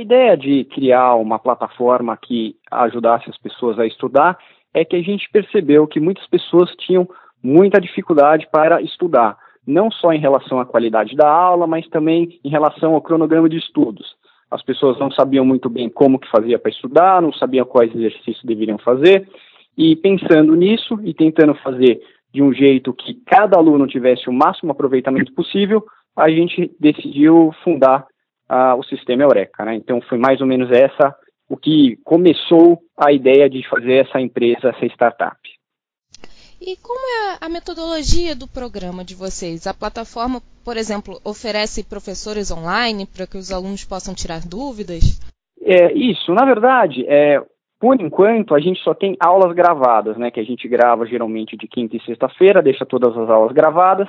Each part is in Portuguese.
ideia de criar uma plataforma que ajudasse as pessoas a estudar é que a gente percebeu que muitas pessoas tinham muita dificuldade para estudar, não só em relação à qualidade da aula, mas também em relação ao cronograma de estudos. As pessoas não sabiam muito bem como que fazia para estudar, não sabiam quais exercícios deveriam fazer, e pensando nisso e tentando fazer de um jeito que cada aluno tivesse o máximo aproveitamento possível, a gente decidiu fundar o sistema Eureka. Né? Então foi mais ou menos essa o que começou a ideia de fazer essa empresa, essa startup. E como é a metodologia do programa de vocês? A plataforma, por exemplo, oferece professores online para que os alunos possam tirar dúvidas? É, isso, na verdade, é, por enquanto, a gente só tem aulas gravadas, né? Que a gente grava geralmente de quinta e sexta-feira, deixa todas as aulas gravadas,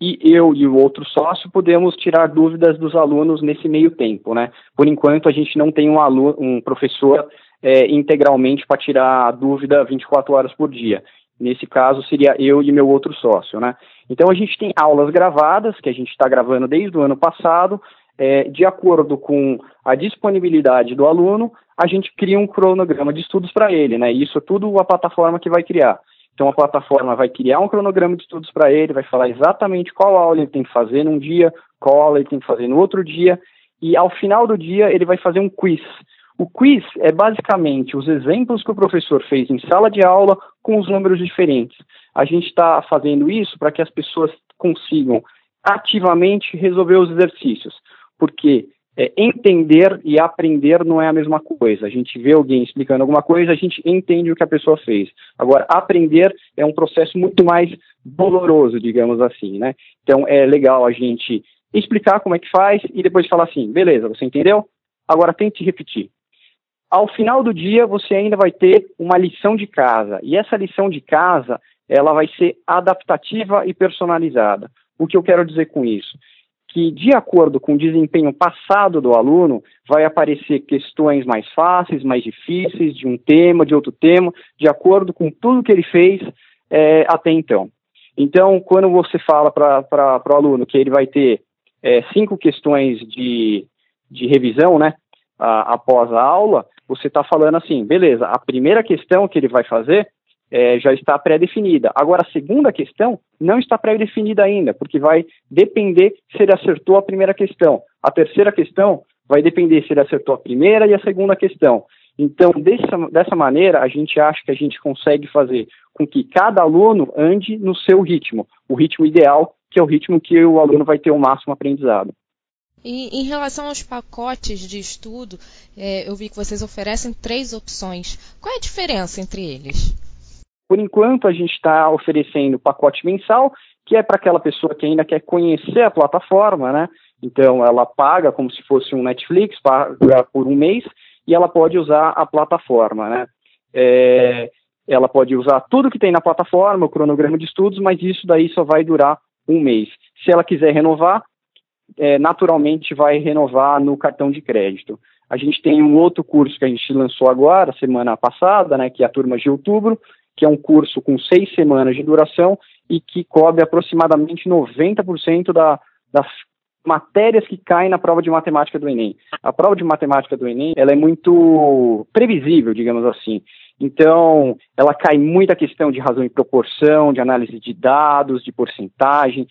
e eu e o outro sócio podemos tirar dúvidas dos alunos nesse meio tempo, né? Por enquanto, a gente não tem um, aluno, um professor é, integralmente para tirar a dúvida 24 horas por dia. Nesse caso, seria eu e meu outro sócio, né? Então, a gente tem aulas gravadas, que a gente está gravando desde o ano passado, é, de acordo com a disponibilidade do aluno, a gente cria um cronograma de estudos para ele, né? Isso é tudo a plataforma que vai criar. Então a plataforma vai criar um cronograma de estudos para ele, vai falar exatamente qual aula ele tem que fazer num dia, qual aula ele tem que fazer no outro dia, e ao final do dia ele vai fazer um quiz. O quiz é basicamente os exemplos que o professor fez em sala de aula com os números diferentes. A gente está fazendo isso para que as pessoas consigam ativamente resolver os exercícios porque é, entender e aprender não é a mesma coisa. A gente vê alguém explicando alguma coisa, a gente entende o que a pessoa fez. Agora, aprender é um processo muito mais doloroso, digamos assim, né? Então, é legal a gente explicar como é que faz e depois falar assim, beleza, você entendeu? Agora tente repetir. Ao final do dia, você ainda vai ter uma lição de casa. E essa lição de casa, ela vai ser adaptativa e personalizada. O que eu quero dizer com isso? Que, de acordo com o desempenho passado do aluno, vai aparecer questões mais fáceis, mais difíceis, de um tema, de outro tema, de acordo com tudo que ele fez é, até então. Então, quando você fala para o aluno que ele vai ter é, cinco questões de, de revisão, né, a, após a aula, você está falando assim, beleza, a primeira questão que ele vai fazer é, já está pré-definida. Agora, a segunda questão não está pré-definida ainda, porque vai depender se ele acertou a primeira questão. A terceira questão vai depender se ele acertou a primeira e a segunda questão. Então, dessa, dessa maneira, a gente acha que a gente consegue fazer com que cada aluno ande no seu ritmo, o ritmo ideal, que é o ritmo que o aluno vai ter o máximo aprendizado. E em relação aos pacotes de estudo, é, eu vi que vocês oferecem três opções. Qual é a diferença entre eles? Por enquanto, a gente está oferecendo pacote mensal, que é para aquela pessoa que ainda quer conhecer a plataforma, né? Então, ela paga como se fosse um Netflix, paga por um mês, e ela pode usar a plataforma, né? É, ela pode usar tudo que tem na plataforma, o cronograma de estudos, mas isso daí só vai durar um mês. Se ela quiser renovar, é, naturalmente vai renovar no cartão de crédito. A gente tem um outro curso que a gente lançou agora, semana passada, né, que é a turma de outubro, que é um curso com seis semanas de duração e que cobre aproximadamente 90% da, das matérias que caem na prova de matemática do Enem. A prova de matemática do Enem ela é muito previsível, digamos assim. Então, ela cai muita questão de razão e proporção, de análise de dados, de porcentagem,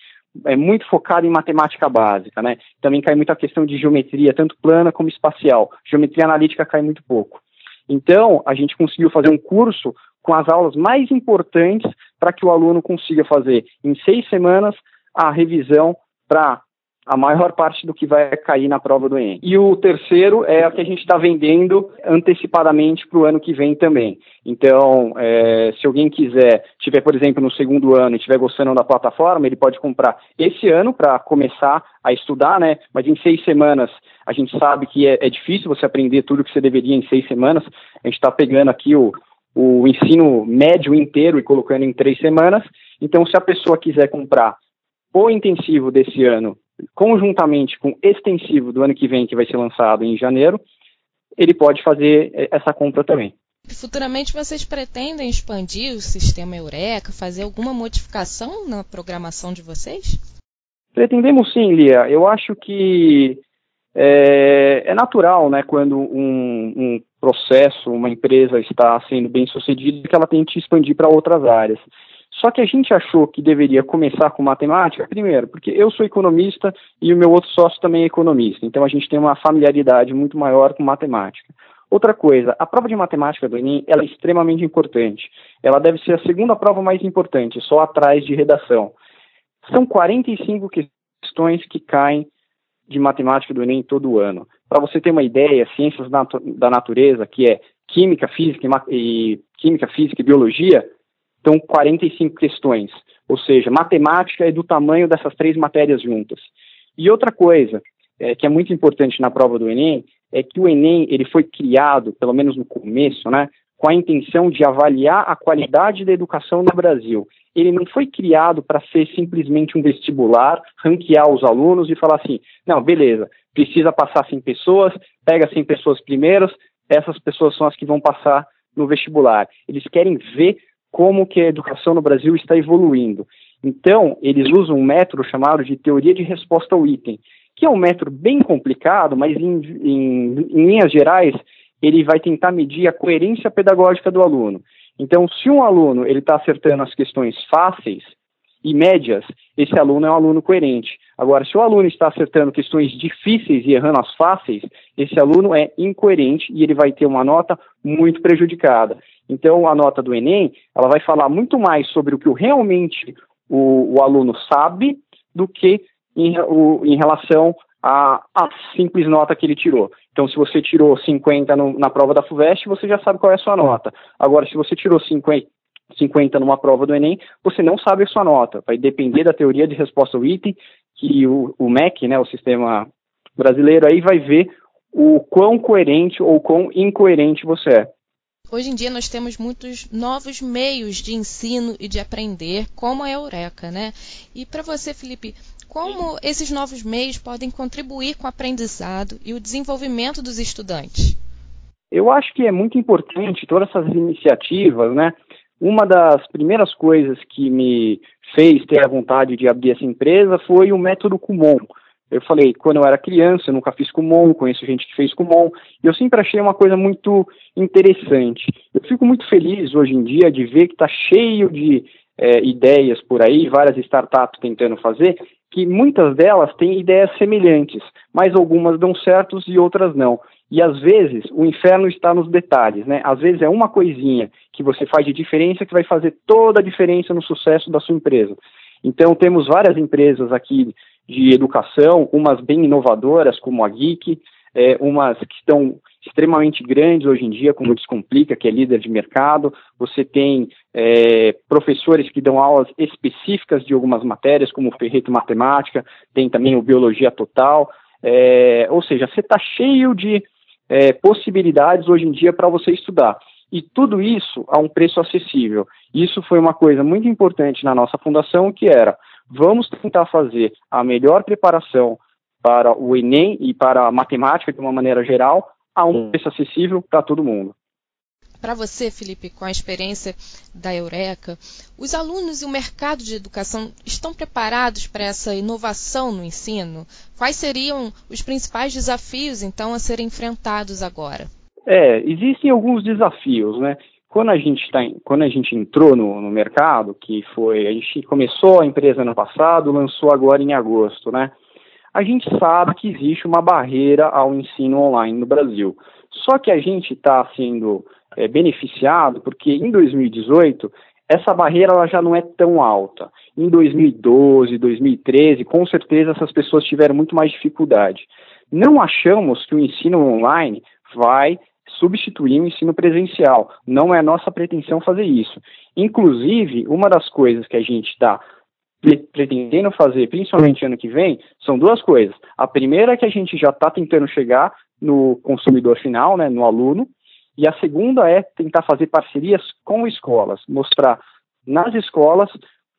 é muito focada em matemática básica, né? Também cai muita questão de geometria, tanto plana como espacial. Geometria analítica cai muito pouco. Então, a gente conseguiu fazer um curso com as aulas mais importantes para que o aluno consiga fazer em seis semanas a revisão para a maior parte do que vai cair na prova do Enem. E o terceiro é a que a gente está vendendo antecipadamente para o ano que vem também. Então, é, se alguém quiser, tiver, por exemplo, no segundo ano e estiver gostando da plataforma, ele pode comprar esse ano para começar a estudar, né? Mas em seis semanas a gente sabe que é, é difícil você aprender tudo que você deveria em seis semanas. A gente está pegando aqui o, o ensino médio inteiro e colocando em três semanas. Então, se a pessoa quiser comprar o intensivo desse ano, conjuntamente com o extensivo do ano que vem, que vai ser lançado em janeiro, ele pode fazer eh, essa compra também. Futuramente vocês pretendem expandir o sistema Eureka, fazer alguma modificação na programação de vocês? Pretendemos sim, Lia. Eu acho que é, é natural, né, quando um, um, processo, uma empresa está sendo bem sucedida, que ela tente expandir para outras áreas. Só que a gente achou que deveria começar com matemática, primeiro, porque eu sou economista e o meu outro sócio também é economista, então a gente tem uma familiaridade muito maior com matemática. Outra coisa, a prova de matemática do Enem é extremamente importante. Ela deve ser a segunda prova mais importante, só atrás de redação. São 45 questões que caem de matemática do Enem todo ano. Para você ter uma ideia, ciências da natureza, que é química, física e química, física e biologia, estão 45 questões. Ou seja, matemática é do tamanho dessas três matérias juntas. E outra coisa, é, que é muito importante na prova do Enem, é que o Enem ele foi criado, pelo menos no começo, né, com a intenção de avaliar a qualidade da educação no Brasil. Ele não foi criado para ser simplesmente um vestibular, ranquear os alunos e falar assim, não, beleza, precisa passar 100 pessoas, pega 100 pessoas primeiros, essas pessoas são as que vão passar no vestibular. Eles querem ver como que a educação no Brasil está evoluindo. Então, eles usam um método chamado de teoria de resposta ao item, que é um método bem complicado, mas em, em, em linhas gerais, ele vai tentar medir a coerência pedagógica do aluno. Então, se um aluno ele está acertando as questões fáceis e médias, esse aluno é um aluno coerente. Agora, se o aluno está acertando questões difíceis e errando as fáceis, esse aluno é incoerente e ele vai ter uma nota muito prejudicada. Então, a nota do Enem, ela vai falar muito mais sobre o que realmente o, o aluno sabe do que em, o, em relação à, simples nota que ele tirou. Então, se você tirou 50 no, na prova da FUVEST, você já sabe qual é a sua nota. Agora, se você tirou 50, 50 numa prova do Enem, você não sabe a sua nota. Vai depender da teoria de resposta ao item, que o, o MEC, né, o sistema brasileiro, aí vai ver o quão coerente ou quão incoerente você é. Hoje em dia nós temos muitos novos meios de ensino e de aprender, como a Eureka, né? E para você, Felipe, como esses novos meios podem contribuir com o aprendizado e o desenvolvimento dos estudantes? Eu acho que é muito importante todas essas iniciativas, né? Uma das primeiras coisas que me fez ter a vontade de abrir essa empresa foi o método Kumon. Eu falei, quando eu era criança, eu nunca fiz Kumon, conheço gente que fez Kumon, e eu sempre achei uma coisa muito interessante. Eu fico muito feliz hoje em dia de ver que está cheio de é, ideias por aí, várias startups tentando fazer, que muitas delas têm ideias semelhantes, mas algumas dão certos e outras não. E às vezes o inferno está nos detalhes, né? Às vezes é uma coisinha que você faz de diferença que vai fazer toda a diferença no sucesso da sua empresa. Então temos várias empresas aqui de educação, umas bem inovadoras como a Geek, é, umas que estão extremamente grandes hoje em dia, como o Descomplica, que é líder de mercado. Você tem é, professores que dão aulas específicas de algumas matérias, como o Ferreto Matemática, tem também o Biologia Total. É, ou seja, você está cheio de é, possibilidades hoje em dia para você estudar. E tudo isso a um preço acessível. Isso foi uma coisa muito importante na nossa fundação, que era vamos tentar fazer a melhor preparação para o Enem e para a matemática de uma maneira geral a um preço acessível para todo mundo. Para você, Felipe, com a experiência da Eureka, os alunos e o mercado de educação estão preparados para essa inovação no ensino? Quais seriam os principais desafios, então, a serem enfrentados agora? É, existem alguns desafios, né? Quando a gente, tá, quando a gente entrou no, no mercado, que foi, a gente começou a empresa ano passado, lançou agora em agosto, né? A gente sabe que existe uma barreira ao ensino online no Brasil. Só que a gente está sendo é, beneficiado porque em 2018 essa barreira ela já não é tão alta. Em 2012, 2013, com certeza essas pessoas tiveram muito mais dificuldade. Não achamos que o ensino online vai substituir o ensino presencial. Não é nossa pretensão fazer isso. Inclusive, uma das coisas que a gente está pretendendo fazer, principalmente ano que vem, são duas coisas. A primeira é que a gente já está tentando chegar no consumidor final, né, no aluno, e a segunda é tentar fazer parcerias com escolas, mostrar nas escolas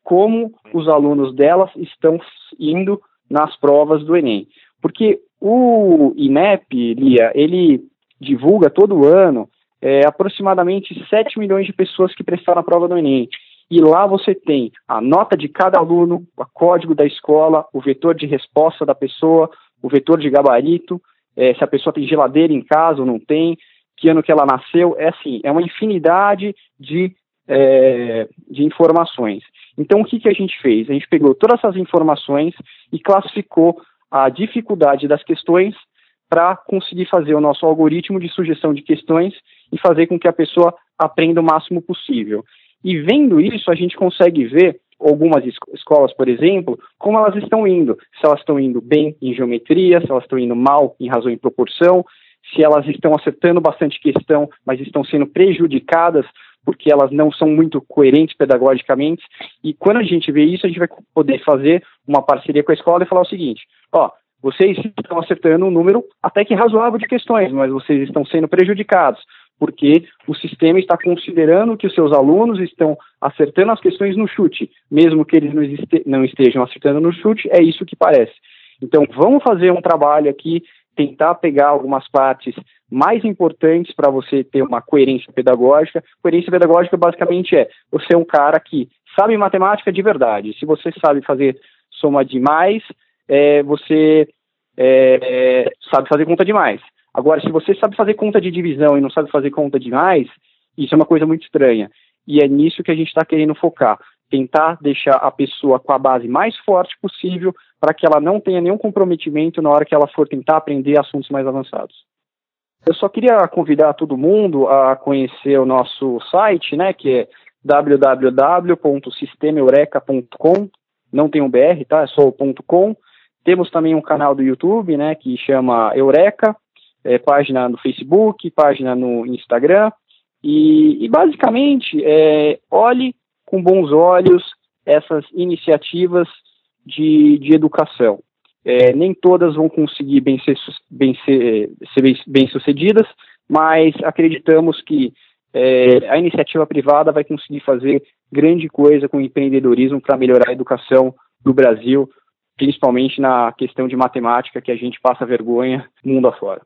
como os alunos delas estão indo nas provas do Enem. Porque o INEP, Lia, ele divulga todo ano é, aproximadamente 7 milhões de pessoas que prestaram a prova do Enem. E lá você tem a nota de cada aluno, o código da escola, o vetor de resposta da pessoa, o vetor de gabarito. é, se a pessoa tem geladeira em casa ou não tem, que ano que ela nasceu, é assim, é uma infinidade de, é, de informações. Então, o que, que a gente fez? A gente pegou todas essas informações e classificou a dificuldade das questões para conseguir fazer o nosso algoritmo de sugestão de questões e fazer com que a pessoa aprenda o máximo possível. E vendo isso, a gente consegue ver algumas escolas, por exemplo, como elas estão indo. Se elas estão indo bem em geometria, se elas estão indo mal em razão e proporção, se elas estão acertando bastante questão, mas estão sendo prejudicadas porque elas não são muito coerentes pedagogicamente. E quando a gente vê isso, a gente vai poder fazer uma parceria com a escola e falar o seguinte: ó, vocês estão acertando um número até que razoável de questões, mas vocês estão sendo prejudicados porque o sistema está considerando que os seus alunos estão acertando as questões no chute, mesmo que eles não estejam acertando no chute, é isso que parece. Então, vamos fazer um trabalho aqui, tentar pegar algumas partes mais importantes para você ter uma coerência pedagógica. Coerência pedagógica basicamente é você é um cara que sabe matemática de verdade. Se você sabe fazer soma de mais, é, você é, sabe fazer conta de mais. Agora, se você sabe fazer conta de divisão e não sabe fazer conta de mais, isso é uma coisa muito estranha. E é nisso que a gente está querendo focar. Tentar deixar a pessoa com a base mais forte possível para que ela não tenha nenhum comprometimento na hora que ela for tentar aprender assuntos mais avançados. Eu só queria convidar todo mundo a conhecer o nosso site, né, que é www.sistemaeureka.com, não tem um BR, tá? É só o .com. Temos também um canal do YouTube, né, que chama Eureka, é, página no Facebook, página no Instagram, e, e basicamente é, olhe com bons olhos essas iniciativas de, de educação. É, nem todas vão conseguir bem ser, bem ser, ser bem, bem sucedidas, mas acreditamos que é, a iniciativa privada vai conseguir fazer grande coisa com o empreendedorismo para melhorar a educação do Brasil, principalmente na questão de matemática, que a gente passa vergonha mundo afora.